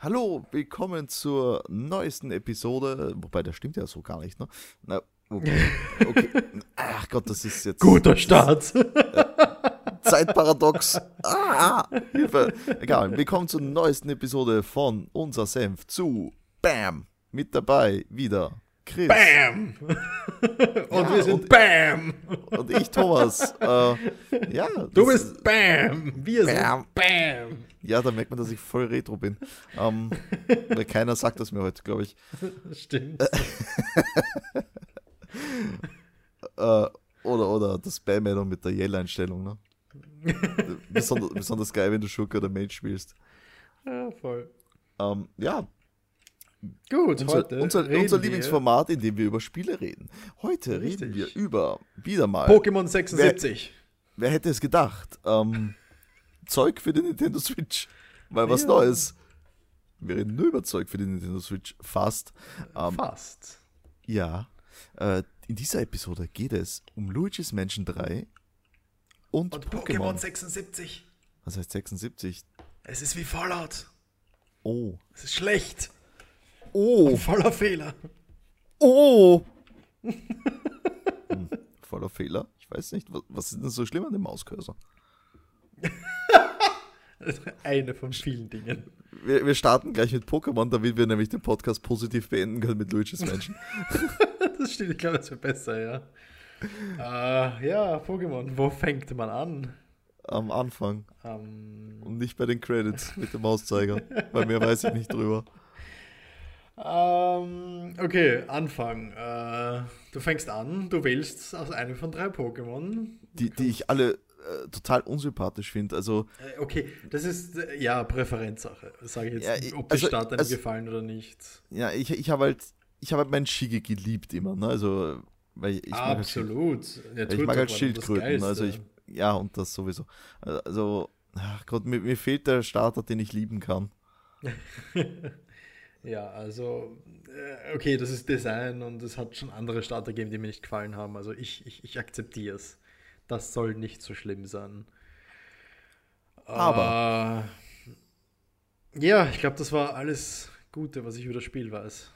Hallo, willkommen zur neuesten Episode. Wobei, das stimmt ja so gar nicht, ne? Na, okay. okay. Ach Gott, das ist jetzt. Guter Start. Zeitparadox. Ah, Hilfe. Egal. Willkommen zur neuesten Episode von Unser Senf zu Bam. Mit dabei wieder Chris. Bam! und Ja, wir sind und- Bam! Und ich, Thomas. Äh, ja, Du bist Bam! Wir Bam. sind Bam! Ja, da merkt man, dass ich voll retro bin. Ähm, weil keiner sagt das mir heute, glaube ich. Stimmt. Äh, oder, oder das Bam-Addon mit der Yell-Einstellung, ne? besonders, besonders geil, wenn du Schurke oder Mage spielst. Ja, voll. Ähm, ja, Gut, unser, heute unser, reden unser Lieblingsformat, in dem wir über Spiele reden. Heute reden Richtig. wir über, wieder mal, Pokémon 76. wer hätte es gedacht, ähm, Zeug für die Nintendo Switch. Mal was Ja. Neues. Wir reden nur über Zeug für die Nintendo Switch, fast. Ähm, Fast. Ja, äh, in dieser Episode geht es um Luigi's Mansion 3 und, Und Pokémon. 76. Was heißt 76? Es ist wie Fallout. Oh. Es ist schlecht. Oh. Voller Fehler. Oh. hm, voller Fehler. Ich weiß nicht, was, was ist denn so schlimm an dem Mauscursor? Eine von vielen Dingen. Wir, wir starten gleich mit Pokémon, damit wir nämlich den Podcast positiv beenden können mit Luigi's Mansion. Das stimmt, ich glaube, das wird besser, ja. Äh, ja, Pokémon, wo fängt man an? Am Anfang Ähm, und nicht bei den Credits mit dem Mauszeiger, weil mehr weiß ich nicht drüber. Ähm, okay, Anfang. Äh, du fängst an, du wählst aus einem von drei Pokémon. Die, die ich alle äh, total unsympathisch finde. Also, Äh, okay, das ist äh, ja Präferenzsache. Sage ich jetzt, Ja, ich- ob der also- Start einem also- gefallen oder nicht. ja, ich, ich habe halt, ich habe halt meinen Shigi geliebt immer, ne? Also, weil ich mag halt Absolut. Ja, ich mag halt Schildkröten, also ich, ja, und das sowieso. Also, Gott, mir, mir fehlt der Starter, den ich lieben kann. Ja, also, äh, okay, das ist Design und es hat schon andere Starter gegeben, die mir nicht gefallen haben. Also ich, ich, ich akzeptiere es. Das soll nicht so schlimm sein. Aber- Äh, ja, ich glaube, das war alles Gute, was ich über das Spiel weiß.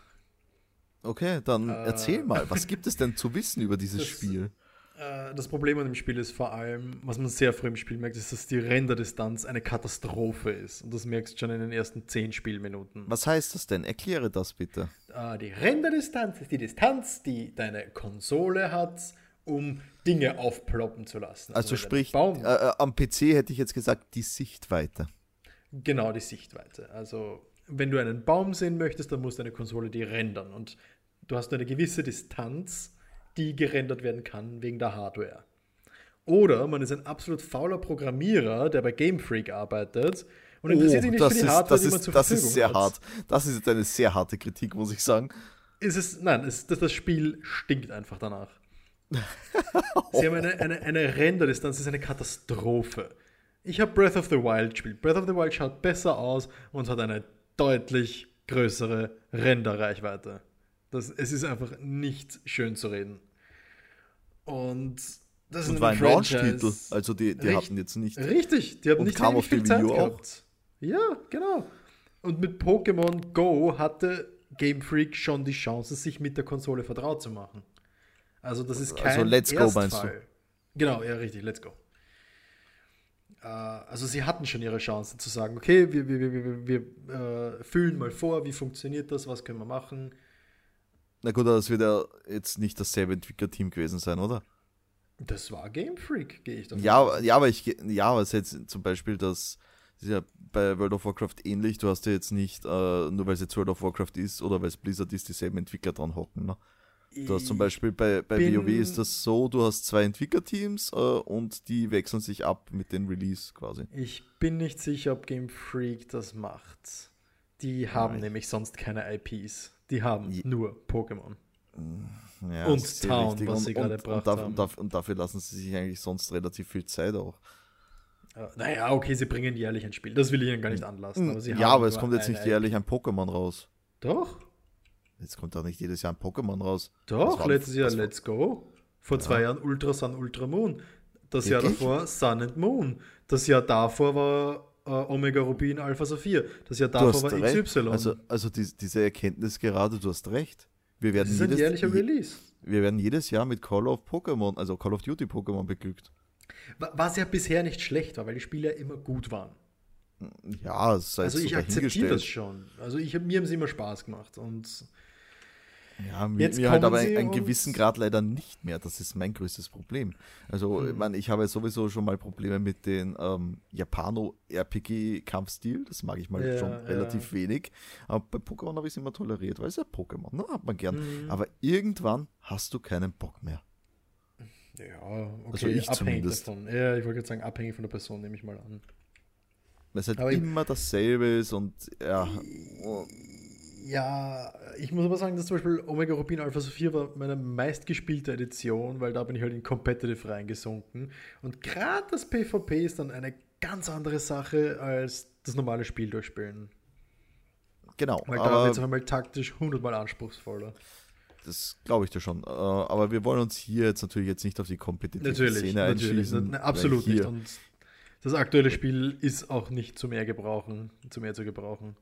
Okay, dann Äh. erzähl mal, was gibt es denn zu wissen über dieses Das- Spiel? Äh, das Problem an dem Spiel ist vor allem, was man sehr früh im Spiel merkt, ist, dass die Renderdistanz eine Katastrophe ist. Und das merkst du schon in den ersten 10 Spielminuten. Was heißt das denn? Erkläre das bitte. Äh, die Renderdistanz ist die Distanz, die deine Konsole hat, um Dinge aufploppen zu lassen. Also du sprich, äh, äh, am PC hätte ich jetzt gesagt, die Sichtweite. genau die Sichtweite. Also wenn du einen Baum sehen möchtest, dann muss deine Konsole die rendern. Und du hast eine gewisse Distanz, die gerendert werden kann wegen der Hardware. Oder man ist ein absolut fauler Programmierer, der bei Game Freak arbeitet und interessiert sich nicht Oh, das für die ist, Hardware, das die man ist, zur das Verfügung ist sehr hat. hart. Das ist jetzt eine sehr harte Kritik, muss ich sagen. ist es, nein, es, das, das Spiel stinkt einfach danach. Sie haben eine, eine, eine Renderdistanz, das ist eine Katastrophe. Ich habe Breath of the Wild gespielt. Breath of the Wild schaut besser aus und hat eine deutlich größere Renderreichweite. Das, es ist einfach nicht schön zu reden. Und das Und ist war ein Launch-Titel. Also die, die Richt- hatten jetzt nicht. Richtig, die haben Und nicht kam auf viel Zeit U auch. gehabt. Ja, genau. Und mit Pokémon Go hatte Game Freak schon die Chance, sich mit der Konsole vertraut zu machen. Also das ist kein Also Let's Go, meinst Erstfall. Genau, ja, richtig, Let's Go. Äh, also sie hatten schon ihre Chance zu sagen, okay, wir, wir, wir, wir, wir äh, fühlen mal vor, wie funktioniert das, was können wir machen. Na gut, aber das wird ja jetzt nicht dasselbe Entwicklerteam gewesen sein, oder? Das war Game Freak, gehe ich davon Ja, aus. ja, aber ich ja, aber es ist jetzt zum Beispiel das, das ist ja bei World of Warcraft ähnlich. Du hast ja jetzt nicht, äh, nur weil es jetzt World of Warcraft ist oder weil es Blizzard ist, dieselben Entwickler dran hocken. Ne? Du hast zum Beispiel bei, bei bin- WoW ist das so, du hast zwei Entwicklerteams äh, und die wechseln sich ab mit dem Release quasi. Ich bin nicht sicher, ob Game Freak das macht. Die haben ich- nämlich sonst keine IPs. Die haben nur Pokémon. Ja, Und Town, richtig. was und, sie gerade gebracht und, und, und dafür lassen sie sich eigentlich sonst relativ viel Zeit auch. Äh, Naja, okay, sie bringen jährlich ein Spiel. Das will ich ihnen gar nicht anlassen. Aber ja, aber es kommt jetzt nicht jährlich ein Pokémon raus. Doch, Jetzt kommt doch nicht jedes Jahr ein Pokémon raus. Doch. Letztes Jahr Let's Go. Vor zwei Jahren Ultra Sun, Ultra Moon. Das Jahr Wirklich? davor Sun and Moon. Das Jahr davor war äh, Omega Rubin Alpha Saphir. Das Jahr davor war recht. XY. Also, also die, diese Erkenntnis gerade, du hast recht. Wir werden das ist ein jedes, jährlicher Release. wir werden jedes Jahr mit Call of Pokémon, also Call of Duty Pokémon beglückt. Wa- Was ja bisher nicht schlecht war, weil die Spiele ja immer gut waren. Ja, es sei Also ich akzeptiere das schon. Also ich, mir haben sie immer Spaß gemacht. Und Ja, Jetzt mir halt aber einen gewissen Grad leider nicht mehr. Das ist mein größtes Problem. Also, Hm. ich, meine, ich habe sowieso schon mal Probleme mit den ähm, Japano-RPG-Kampfstil. Das mag ich mal Ja, schon ja. relativ wenig. Aber bei Pokémon habe ich es immer toleriert, weil es ja Pokémon, ne? hat man gern. Mhm. Aber irgendwann hast du keinen Bock mehr. ja, okay, Also ich abhängig zumindest. davon. Ja, ich wollte gerade sagen, abhängig von der Person, nehme ich mal an. Weil es halt Aber immer dasselbe ist und ja. Ja, ich muss aber sagen, dass zum Beispiel Omega Rubin Alpha Sophia war meine meistgespielte Edition, weil da bin ich halt in Competitive reingesunken. Und gerade das PvP ist dann eine ganz andere Sache als das normale Spiel durchspielen. Genau, Weil da wird es auf einmal taktisch hundertmal anspruchsvoller. das glaube ich dir schon. Äh, Aber wir wollen uns hier jetzt natürlich jetzt nicht auf die kompetitive Natürlich, Szene natürlich. einschießen. Na, weil absolut nicht. Und das aktuelle Spiel ist auch nicht zu mehr gebrauchen, zu mehr zu gebrauchen.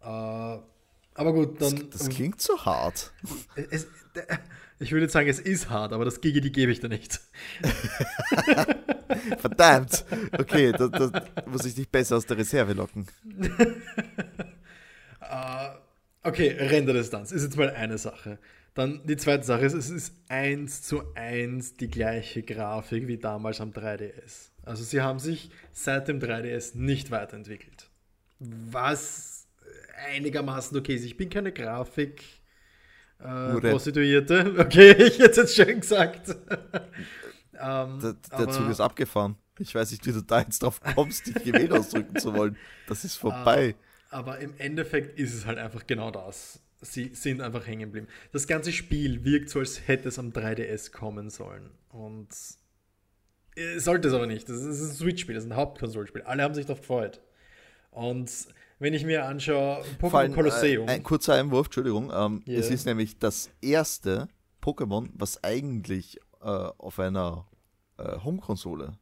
Äh, aber gut, Das, dann. das klingt so hart. es, ich würde jetzt sagen, es ist hart, aber das Gigi, die gebe ich dir nicht. Verdammt. Okay, da, da muss ich dich besser aus der Reserve locken. Äh, okay, Renderdistanz ist jetzt mal eine Sache. Dann die zweite Sache ist, es ist eins zu eins die gleiche Grafik wie damals am 3DS. Also sie haben sich seit dem 3DS nicht weiterentwickelt. Was einigermaßen okay ist. Ich bin keine Grafik äh. Prostituierte. Okay, ich hätte es jetzt schön gesagt. ähm, Der, der aber- Zug ist abgefahren. Ich weiß nicht, wie du da jetzt drauf kommst, dich gewählt ausdrücken zu wollen. Das ist vorbei. Aber im Endeffekt ist es halt einfach genau das. Sie sind einfach hängen geblieben. Das ganze Spiel wirkt so, als hätte es am 3DS kommen sollen. Und äh, sollte es aber nicht. Das ist ein Switch-Spiel, das ist ein Hauptkonsolspiel. Alle haben sich darauf gefreut. Und wenn ich mir anschaue, Pokémon Colosseum. Äh, ein kurzer Einwurf, Entschuldigung. Ähm, Ja. Es ist nämlich das erste Pokémon, was eigentlich äh, auf einer äh, Home-Konsole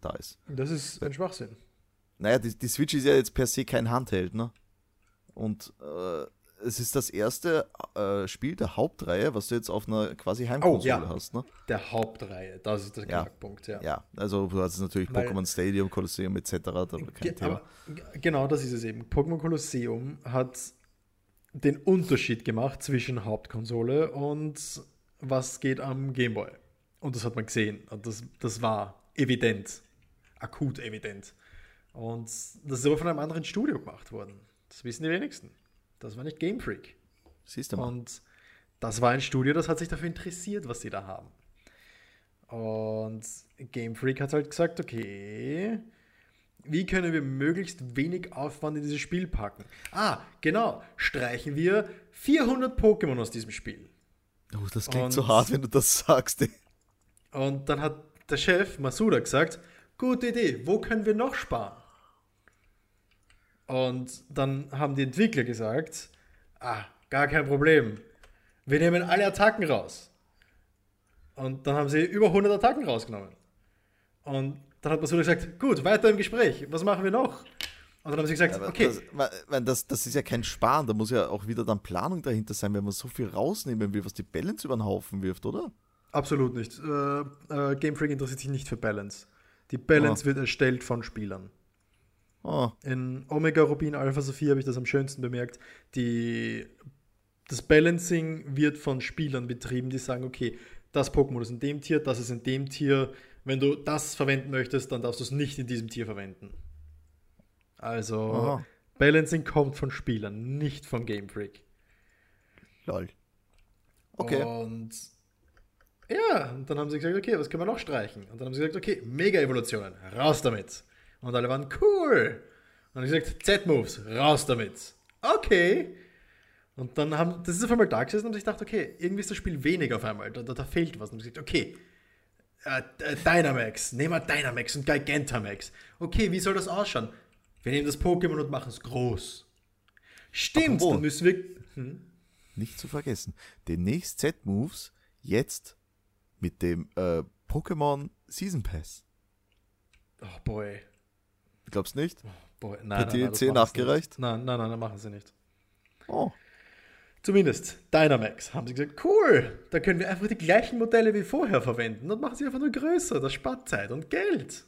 da ist. das ist ein Schwachsinn. Naja, die, die Switch ist ja jetzt per se kein Handheld, ne? Und äh, es ist das erste äh, Spiel der Hauptreihe, was du jetzt auf einer quasi Heimkonsole ja. hast, ne? Der Hauptreihe, das ist der. Knackpunkt, ja. Ja, also du hast natürlich Pokémon Stadium, Colosseum etc. Da kein Thema. genau das ist es eben. Pokémon Colosseum hat den Unterschied gemacht zwischen Hauptkonsole und was geht am Gameboy. Und das hat man gesehen. Und das, das war evident. Akut evident. Und das ist aber von einem anderen Studio gemacht worden. Das wissen die wenigsten. Das war nicht Game Freak. Siehst du mal. Und das war ein Studio, das hat sich dafür interessiert, was sie da haben. Und Game Freak hat halt gesagt, okay, wie können wir möglichst wenig Aufwand in dieses Spiel packen? Ah, genau, streichen wir 400 Pokémon aus diesem Spiel. Oh, das klingt und- so hart, wenn du das sagst. ey. Und dann hat der Chef Masuda gesagt, gute Idee, wo können wir noch sparen? Und dann haben die Entwickler gesagt, ah, gar kein Problem. Wir nehmen alle Attacken raus. Und dann haben sie über 100 Attacken rausgenommen. Und dann hat Masuda gesagt, gut, weiter im Gespräch, was machen wir noch? Und dann haben sie gesagt, Aber okay, das, das, das ist ja kein Sparen, da muss ja auch wieder dann Planung dahinter sein, wenn man so viel rausnehmen will, was die Balance über den Haufen wirft, oder? absolut nicht. Äh, äh, Game Freak interessiert sich nicht für Balance. Die Balance Ah. wird erstellt von Spielern. Oh, In Omega Rubin Alpha Sophia habe ich das am schönsten bemerkt. Die, das Balancing wird von Spielern betrieben, die sagen, okay, das Pokémon ist in dem Tier, das ist in dem Tier. Wenn du das verwenden möchtest, dann darfst du es nicht in diesem Tier verwenden. Also, Aha. Balancing kommt von Spielern, nicht von Game Freak. lol. Okay. Und ja, und dann haben sie gesagt, okay, was können wir noch streichen? Und dann haben sie gesagt, okay, Mega-Evolutionen, raus damit. Und alle waren cool. Und sie gesagt, Z-Moves, raus damit. Okay. Und dann haben, das ist auf einmal da gesessen und ich dachte, okay, irgendwie ist das Spiel weniger auf einmal, da, da, da fehlt was. Und sie gesagt, okay, äh, äh, Dynamax, nehmen wir Dynamax und Gigantamax. Okay, wie soll das ausschauen? Wir nehmen das Pokémon und machen es groß. Stimmt, Apropos. dann müssen wir. Hm? Nicht zu vergessen. Demnächst Z-Moves, jetzt mit dem äh, Pokémon Season Pass. Oh boy. Glaubst nicht? Boah, nein, nein, nein, das TLC machen sie nachgereicht? Nicht. Nein, nein, nein, das machen sie nicht. Oh. Zumindest Dynamax haben sie gesagt, cool, da können wir einfach die gleichen Modelle wie vorher verwenden und machen sie einfach nur größer. Das spart Zeit und Geld.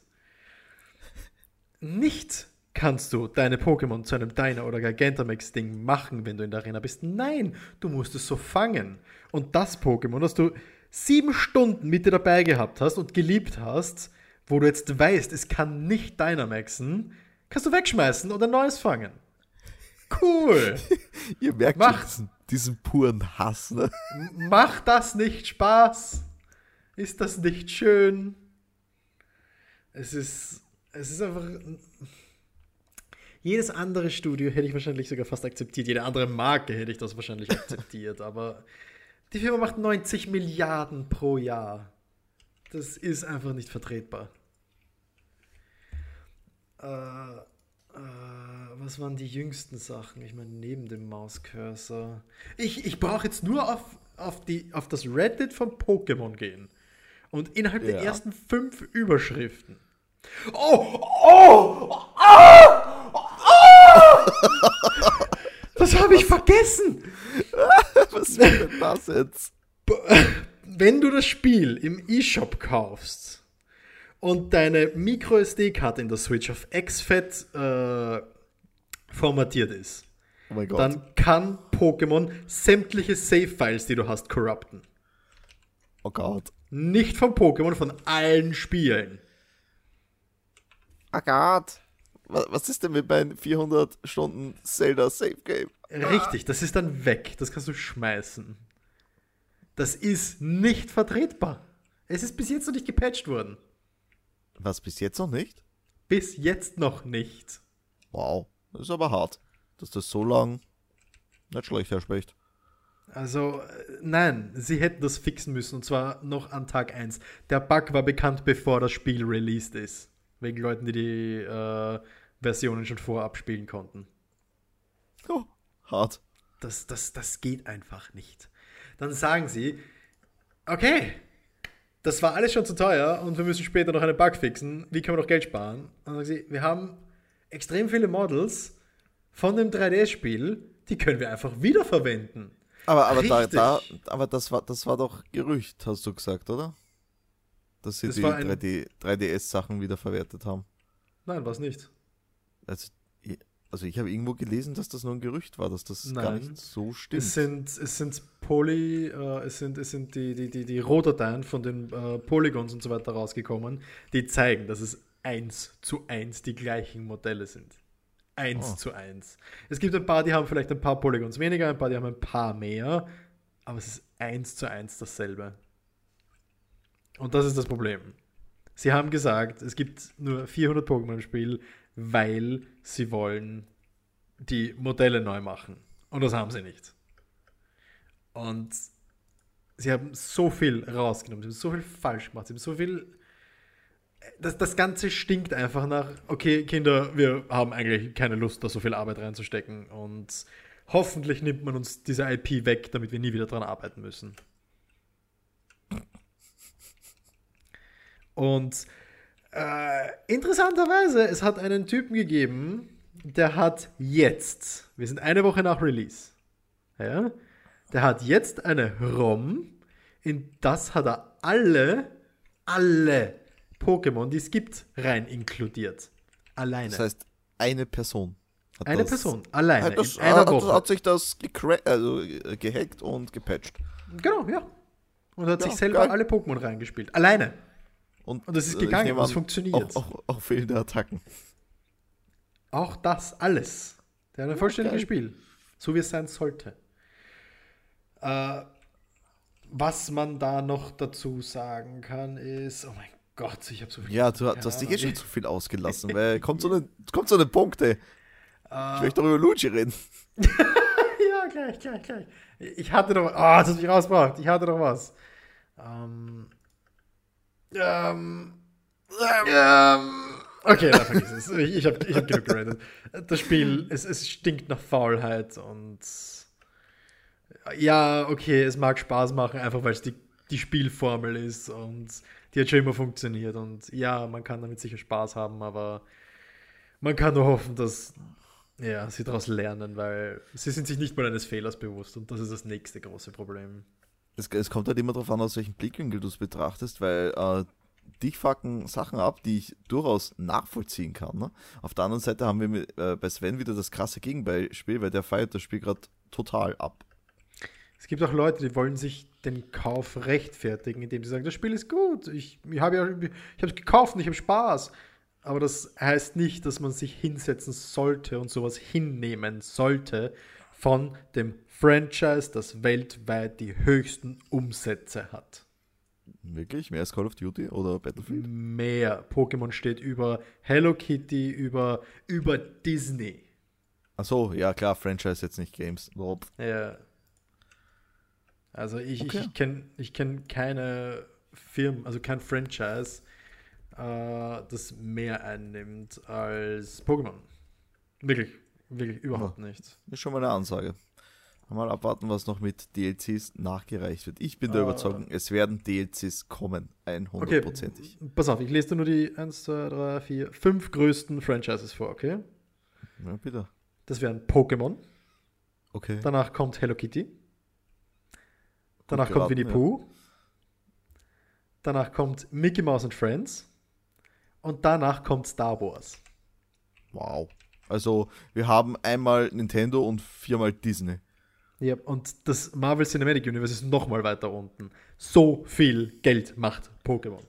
Nicht kannst du deine Pokémon zu einem Dyna- oder Gigantamax-Ding machen, wenn du in der Arena bist. Nein, du musst es so fangen. Und das Pokémon, das du sieben Stunden mit dir dabei gehabt hast und geliebt hast, wo du jetzt weißt, es kann nicht Dynamaxen, kannst du wegschmeißen und ein neues fangen. Cool. Ihr merkt schon diesen, diesen puren Hass, ne? Macht das nicht Spaß? Ist das nicht schön? Es ist, es ist einfach. Jedes andere Studio hätte ich wahrscheinlich sogar fast akzeptiert. Jede andere Marke hätte ich das wahrscheinlich akzeptiert. aber die Firma macht 90 Milliarden pro Jahr. Das ist einfach nicht vertretbar. Äh, äh, was waren die jüngsten Sachen? Ich meine, neben dem Mauscursor. Ich, ich brauche jetzt nur auf, auf, die, auf das Reddit von Pokémon gehen. Und innerhalb der Ja. ersten fünf Überschriften. Oh! Oh! Oh! oh! Das habe ich vergessen! Was denn das jetzt? Wenn du das Spiel im eShop kaufst und deine MicroSD-Karte in der Switch auf XFAT äh, formatiert ist, Oh dann kann Pokémon sämtliche Save-Files, die du hast, corrupten. oh Gott. Nicht von Pokémon, von allen Spielen. Oh Gott. Was, was ist denn mit meinen 400 Stunden Zelda Save Game? Richtig, das ist dann weg. Das kannst du schmeißen. Das ist nicht vertretbar. Es ist bis jetzt noch nicht gepatcht worden. Was bis jetzt noch nicht? Bis jetzt noch nicht. Wow. Das ist aber hart. Dass das so lang nicht schlecht, Herr Specht. Also, äh, nein, sie hätten das fixen müssen und zwar noch an Tag 1. Der Bug war bekannt, bevor das Spiel released ist. Wegen Leuten, die die äh, Versionen schon vorab spielen konnten. Oh, hart. Das, das, das geht einfach nicht. Dann sagen sie, okay, das war alles schon zu teuer und wir müssen später noch einen Bug fixen. Wie können wir noch Geld sparen? Und dann sagen sie, wir haben extrem viele Models von dem 3D-Spiel, die können wir einfach wiederverwenden. Aber, aber, da, da, aber das, war, das war doch Gerücht, hast du gesagt, oder? Dass sie Das die war ein- 3D, 3DS-Sachen wieder verwertet haben. Nein, was nicht. Also, also ich habe irgendwo gelesen, dass das nur ein Gerücht war, dass das gar Nein. nicht so stimmt. Es sind, es sind Poly, äh, es sind, es sind die, die, die, die Rohdateien von den äh, Polygons und so weiter rausgekommen, die zeigen, dass es eins zu eins die gleichen Modelle sind. Eins Oh. zu eins. Es gibt ein paar, die haben vielleicht ein paar Polygons weniger, ein paar, die haben ein paar mehr, aber es ist eins zu eins dasselbe. Und das ist das Problem. Sie haben gesagt, es gibt nur 400 Pokémon im Spiel, weil sie wollen die Modelle neu machen. Und das haben sie nicht. Und sie haben so viel rausgenommen, sie haben so viel falsch gemacht, sie haben so viel. Das, das Ganze stinkt einfach nach, okay, Kinder, wir haben eigentlich keine Lust, da so viel Arbeit reinzustecken. Und hoffentlich nimmt man uns diese IP weg, damit wir nie wieder dran arbeiten müssen. Und äh, interessanterweise, es hat einen Typen gegeben, der hat jetzt, wir sind eine Woche nach Release, ja, der hat jetzt eine ROM, in das hat er alle, alle Pokémon, die es gibt, rein inkludiert. Alleine. das heißt, eine Person. Hat eine das, Person, alleine, Hat, das, in einer hat, Woche. hat sich das also, äh, gehackt und gepatcht. genau, ja. Und hat Ja, sich selber geil. alle Pokémon reingespielt. Alleine. Und, Und das ist äh, gegangen, an, funktioniert. Auch, auch, auch fehlende Attacken. Auch das alles. Der hat ein vollständiges geil. Spiel. So wie es sein sollte. Äh, was man da noch dazu sagen kann, ist, oh mein Gott, ich habe so viel. Ja, du, du hast dich eh schon zu viel ausgelassen, weil kommt so eine, kommt so eine Punkte. Ich möchte doch über Luigi reden. ja, gleich, gleich, gleich. Ich hatte doch. Ah, das hat mich rausgebracht. Ich hatte doch was. Ähm. Ähm. ähm okay, da vergiss es. Ich, ich habe ich hab genug geratet. Das Spiel, es, es stinkt nach Faulheit und. Ja, okay, es mag Spaß machen, einfach weil es die, die Spielformel ist und die hat schon immer funktioniert. Und ja, man kann damit sicher Spaß haben, aber Man kann nur hoffen, dass ja, sie daraus lernen, weil sie sind sich nicht mal eines Fehlers bewusst und das ist das nächste große Problem. Es, es kommt halt immer darauf an, aus welchem Blickwinkel du es betrachtest, weil äh, dich fucken Sachen ab, die ich durchaus nachvollziehen kann. Ne? Auf der anderen Seite haben wir mit, äh, bei Sven wieder das krasse Gegenbeispiel, weil der feiert das Spiel gerade total ab. Es gibt auch Leute, die wollen sich den Kauf rechtfertigen, indem sie sagen, das Spiel ist gut, ich, ich habe ja, ich es gekauft und ich habe Spaß. Aber das heißt nicht, dass man sich hinsetzen sollte und sowas hinnehmen sollte von dem Franchise, das weltweit die höchsten Umsätze hat. Wirklich? Mehr als Call of Duty oder Battlefield? Mehr. Pokémon steht über Hello Kitty, über, über Disney. Achso, ja klar, Franchise jetzt nicht Games. Nope. Ja. Also ich, okay. ich kenne ich kenn keine Firmen, also kein Franchise, äh, das mehr einnimmt als Pokémon. Wirklich, wirklich überhaupt ja. nicht. Ist schon mal eine Ansage. Mal abwarten, was noch mit DLCs nachgereicht wird. Ich bin der uh, Überzeugung, es werden DLCs kommen. 100%ig. Okay, pass auf, ich lese dir nur die 1, 2, 3, 4, 5 größten Franchises vor, okay? Ja, bitte. Das wären Pokémon. Okay. Danach kommt Hello Kitty. Danach kommt Winnie Pooh. Ja. Danach kommt Mickey Mouse and Friends. Und danach kommt Star Wars. Wow. Also wir haben einmal Nintendo und viermal Disney. Ja, und das Marvel Cinematic Universe ist nochmal weiter unten. So viel Geld macht Pokémon.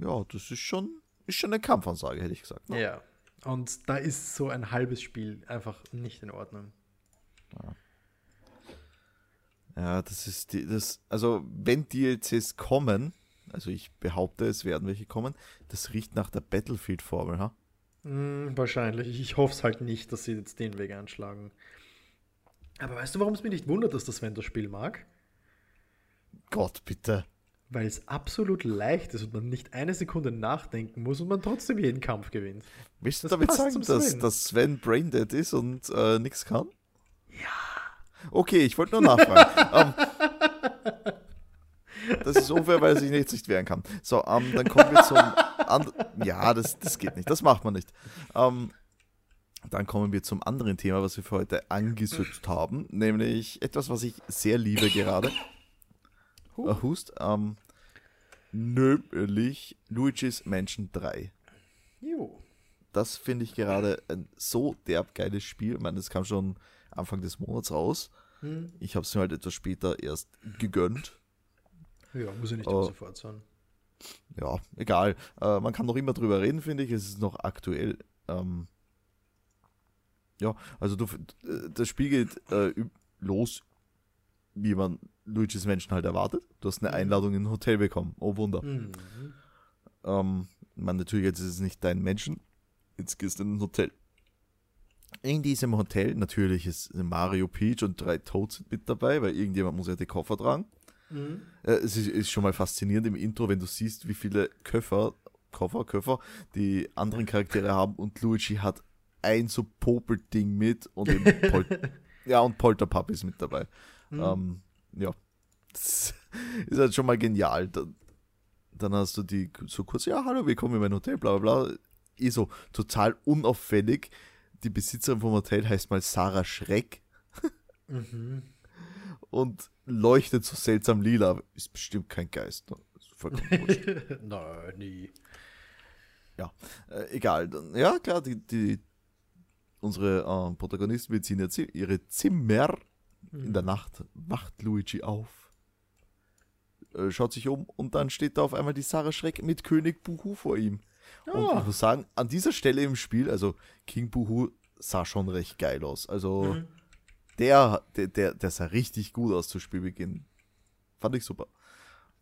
Ja, das ist schon, ist schon eine Kampfansage, hätte ich gesagt. Ne? Ja. Und da ist so ein halbes Spiel einfach nicht in Ordnung. Ja. Ja, das ist die, das, also wenn DLCs kommen, also ich behaupte, es werden welche kommen, das riecht nach der Battlefield-Formel, ha? Mm, wahrscheinlich. Ich hoffe es halt nicht, dass sie jetzt den Weg einschlagen. Aber weißt du, warum es mich nicht wundert, dass das Sven das Spiel mag? Gott, bitte. Weil es absolut leicht ist und man nicht eine Sekunde nachdenken muss und man trotzdem jeden Kampf gewinnt. Willst du das damit sagen, dass, dass Sven braindead ist und äh, nichts kann? Ja. Okay, ich wollte nur nachfragen. um, das ist unfair, weil er sich nicht, nicht wehren kann. So, um, dann kommen wir zum anderen. Ja, das, das geht nicht. Das macht man nicht. Um, dann kommen wir zum anderen Thema, was wir für heute angesucht haben, nämlich etwas, was ich sehr liebe gerade. Uh. Hust. Um, nämlich Luigi's Mansion 3. Jo. Das finde ich gerade ein so derb geiles Spiel. Ich meine, das kam schon Anfang des Monats raus. Hm. Ich habe es mir halt etwas später erst gegönnt. Ja, muss ja nicht uh, sofort sein. Ja, egal. Uh, man kann noch immer drüber reden, finde ich. Es ist noch aktuell. Ähm, ja, also du, das Spiel geht äh, los, wie man Luigi's Menschen halt erwartet. Du hast eine mhm. Einladung in ein Hotel bekommen. Oh Wunder. Mhm. Ähm, man, natürlich jetzt ist es nicht dein Menschen. Jetzt gehst du in ein Hotel. In diesem Hotel natürlich ist Mario Peach und drei Toads mit dabei, weil irgendjemand muss ja die Koffer tragen. Mhm. Äh, es ist, ist, schon mal faszinierend im Intro, wenn du siehst, wie viele Köffer, Koffer, Köffer die anderen Charaktere haben und Luigi hat ein so Popelding mit und ja und Polterpup ist mit dabei. Mhm. Ähm, ja, das ist halt schon mal genial. Dann, dann hast du die so kurz, ja, hallo, willkommen in mein Hotel, bla bla bla. Eh so total unauffällig die Besitzerin vom Hotel heißt mal Sarah Schreck. mhm. Und leuchtet so seltsam lila. Ist bestimmt kein Geist. Ne? Nein, nie. Ja, äh, egal. Ja, klar, die, die, unsere äh, Protagonisten beziehen jetzt ihre Zimmer. Mhm. In der Nacht wacht Luigi auf. Äh, schaut sich um und dann steht da auf einmal die Sarah Schreck mit König Buhu vor ihm. Ja. Und ich muss sagen, an dieser Stelle im Spiel, also King Buhu sah schon recht geil aus. Also mhm. der, der, der, der sah richtig gut aus zu Spielbeginn. Fand ich super.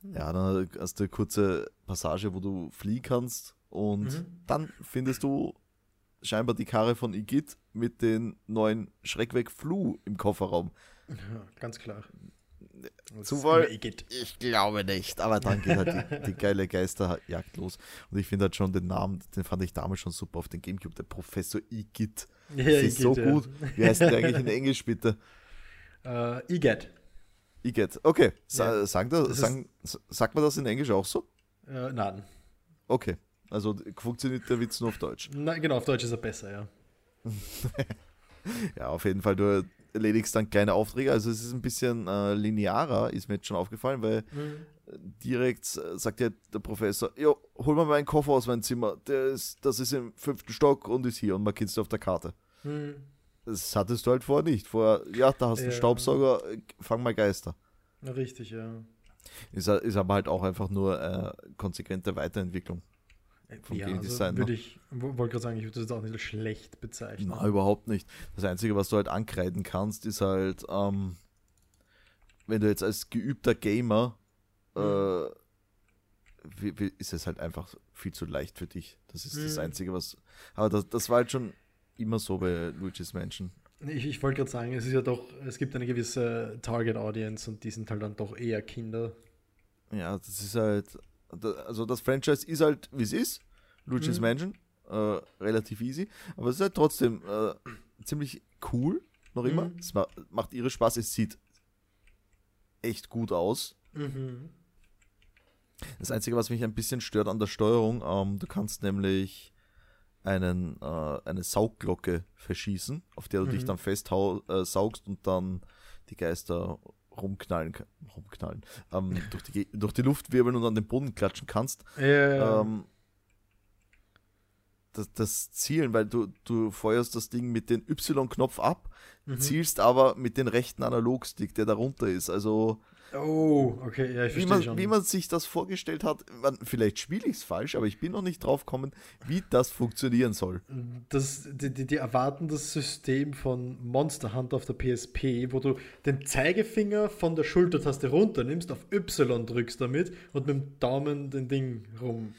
Mhm. Ja, dann hast du eine kurze Passage, wo du fliehen kannst und mhm. dann findest du scheinbar die Karre von Igitt mit den neuen Schreckweg Flu im Kofferraum. Ja, ganz klar. Zufall? Ich glaube nicht, aber dann geht halt die, die, geile Geisterjagd los. Und ich finde halt schon den Namen, den fand ich damals schon super auf den Gamecube, der Professor Igitt. Ja, das ist so ja. gut. Wie heißt der eigentlich in Englisch, bitte? Uh, Igitt. Igitt, okay. Sa ja. sagen das, sagen, sagt man das in Englisch auch so? Uh, nein. Okay. Also funktioniert der Witz nur auf Deutsch. Na, genau, auf Deutsch ist er besser, ja. ja, auf jeden Fall, du erledigst dann kleine Aufträge. Also es ist ein bisschen äh, linearer, ist mir jetzt schon aufgefallen, weil mhm. direkt sagt ja der Professor, jo, hol mal meinen Koffer aus meinem Zimmer. Der ist, das ist im fünften Stock und ist hier und markierst du auf der Karte. Mhm. Das hattest du halt vorher nicht. Vorher, ja, da hast du ja. einen Staubsauger, fang mal Geister. Richtig, ja. Ist, ist aber halt auch einfach nur äh, konsequente Weiterentwicklung vom ja, Game Design. Also würde ich, wollte gerade sagen, ich würde das auch nicht schlecht bezeichnen. Nein, überhaupt nicht. Das Einzige, was du halt ankreiden kannst, ist halt, ähm, wenn du jetzt als geübter Gamer, mhm. äh, wie, wie, ist es halt einfach viel zu leicht für dich. Das ist mhm. das Einzige, was. Aber das, das war halt schon immer so bei Luigi's Mansion. Ich, ich wollte gerade sagen, es ist ja doch, es gibt eine gewisse Target Audience und die sind halt dann doch eher Kinder. Ja, das ist halt, also das Franchise ist halt, wie es ist. Luigi's mhm. Mansion. Äh, relativ easy. Aber es ist halt trotzdem äh, ziemlich cool, noch immer. Mhm. Es ma macht ihre Spaß. Es sieht echt gut aus. Mhm. Das Einzige, was mich ein bisschen stört an der Steuerung, ähm, du kannst nämlich einen, äh, eine Saugglocke verschießen, auf der du mhm. dich dann festsaugst äh, und dann die Geister rumknallen, rumknallen ähm, durch, die, durch die Luft wirbeln und an den Boden klatschen kannst. Ja. Ähm, das, das, Zielen, weil du, du feuerst das Ding mit dem Y-Knopf ab, mhm. zielst aber mit dem rechten Analogstick, der darunter ist. Also Oh, okay, ja, ich verstehe wie man, schon. Wie man sich das vorgestellt hat, man, vielleicht spiele ich es falsch, aber ich bin noch nicht drauf gekommen, wie das funktionieren soll. Das, die, die, die, erwarten das System von Monster Hunter auf der PSP, wo du den Zeigefinger von der Schultertaste runternimmst, auf Y drückst damit und mit dem Daumen den Ding rum.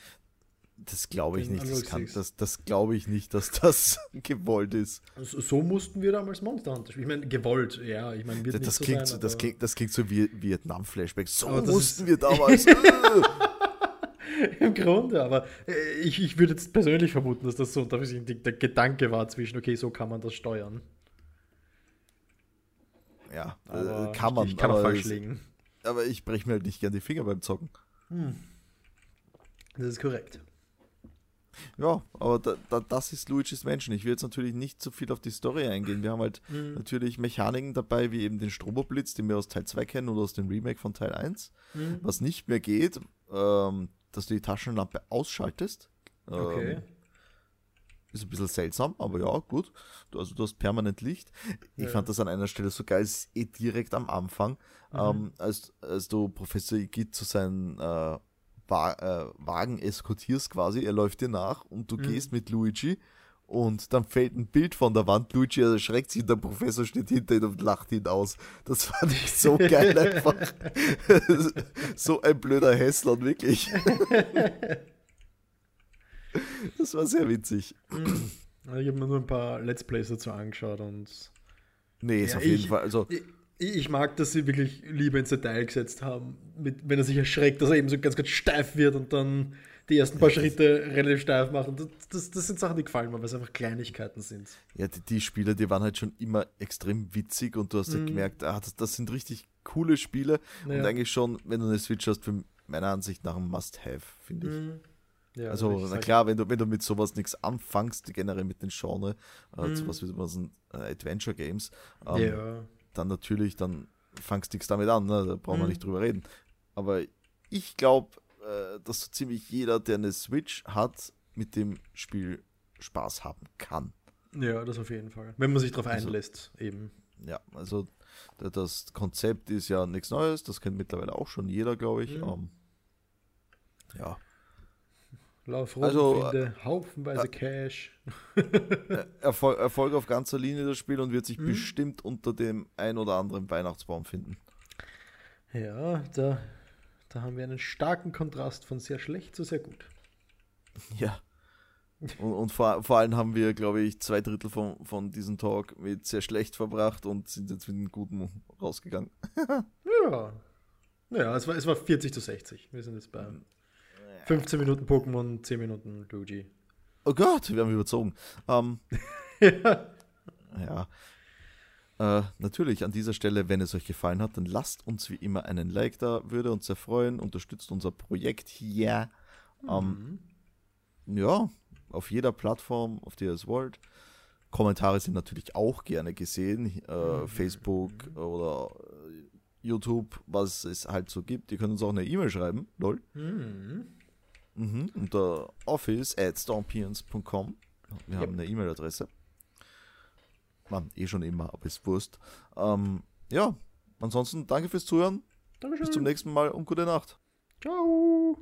Das glaube ich nicht. Das, kann, das, das glaube ich nicht, dass das gewollt ist. So, so, mussten wir damals Monster Hunter spielen. Ich meine, gewollt, ja. Ich meine, das, das, so klingt, sein, das, klingt, das klingt so wie Vietnam-Flashback. So mussten wir damals. Im Grunde, aber äh, ich, ich würde jetzt persönlich vermuten, dass das so der Gedanke war zwischen, okay, so kann man das steuern. Ja, aber äh, kann man. Ich kann auch falsch liegen. Aber ich breche mir halt nicht gern die Finger beim Zocken. Hm. Das ist korrekt. Ja, aber da, da, das ist Luigi's Mansion. Ich will jetzt natürlich nicht zu viel auf die Story eingehen. Wir haben halt mhm. natürlich Mechaniken dabei, wie eben den Stroboblitz, den wir aus Teil 2 kennen oder aus dem Remake von Teil 1. Mhm. Was nicht mehr geht, ähm, dass du die Taschenlampe ausschaltest. Ähm, okay. Ist ein bisschen seltsam, aber ja, gut. Also du hast permanent Licht. Ich ja. fand das an einer Stelle so geil, ist eh direkt am Anfang, mhm. ähm, als, als du Professor Igitt zu seinen äh, äh, Wagen eskortierst quasi, er läuft dir nach und du mhm. gehst mit Luigi und dann fällt ein Bild von der Wand. Luigi erschreckt sich und der Professor steht hinter ihm und lacht ihn aus. Das fand ich so geil einfach. so ein blöder Hässler, wirklich. das war sehr witzig. Mhm. Ich habe mir nur ein paar Let's Plays dazu angeschaut und. Nee, ist ja, auf jeden Fall. Also, ich, ich mag, dass sie wirklich lieber ins Detail gesetzt haben, mit, wenn er sich erschreckt, dass er eben so ganz, ganz steif wird und dann die ersten paar Schritte relativ steif machen. Das, das, das, sind Sachen, die gefallen mir, weil es einfach Kleinigkeiten sind. Ja, die, die Spiele, die waren halt schon immer extrem witzig und du hast mhm. ja gemerkt, ah, das, das, sind richtig coole Spiele ja. und eigentlich schon, wenn du eine Switch hast, für meiner Ansicht nach ein Must-Have, finde ich. Mhm. Ja, also, na klar, wenn du, wenn du mit sowas nichts anfängst, generell mit den Genre, äh, mhm. sowas wie was äh, Adventure Games, ähm, ja dann natürlich, dann fangst du nichts damit an, ne? da brauchen wir mhm. nicht drüber reden. Aber ich glaube, äh, dass so ziemlich jeder, der eine Switch hat, mit dem Spiel Spaß haben kann. Ja, das auf jeden Fall. Wenn man sich darauf also, einlässt, eben. Ja, also das Konzept ist ja nichts Neues, das kennt mittlerweile auch schon jeder, glaube ich. Mhm. Um, ähm, ja, Lauf rum, also, finde haufenweise äh, Cash. Erfolg, Erfolg, auf ganzer Linie das Spiel und wird sich mhm. bestimmt unter dem ein oder anderen Weihnachtsbaum finden. Ja, da, da haben wir einen starken Kontrast von sehr schlecht zu sehr gut. Ja. Und, und vor, vor allem haben wir, glaube ich, zwei Drittel von, von diesem Talk mit sehr schlecht verbracht und sind jetzt mit einem guten rausgegangen. ja. Ja, es war, es war 40 zu 60. Wir sind jetzt bei 15 Minuten Pokémon, 10 Minuten Luigi. Oh Gott, wir haben überzogen. Ähm, ja. ja. Äh, natürlich an dieser Stelle, wenn es euch gefallen hat, dann lasst uns wie immer einen Like da, würde uns sehr freuen, unterstützt unser Projekt hier. Ähm, mhm. ja, auf jeder Plattform, auf der es wollt. Kommentare sind natürlich auch gerne gesehen. Äh, Facebook oder YouTube, was es halt so gibt. Ihr könnt uns auch eine E-Mail schreiben, lol. Mhm. Mhm, unter office at stormpions.com. Wir Yep. haben eine E-Mail-Adresse. Man, eh schon immer, aber ist Wurst. Ähm, ja, ansonsten danke fürs Zuhören. Dankeschön. Bis zum nächsten Mal und gute Nacht. Ciao.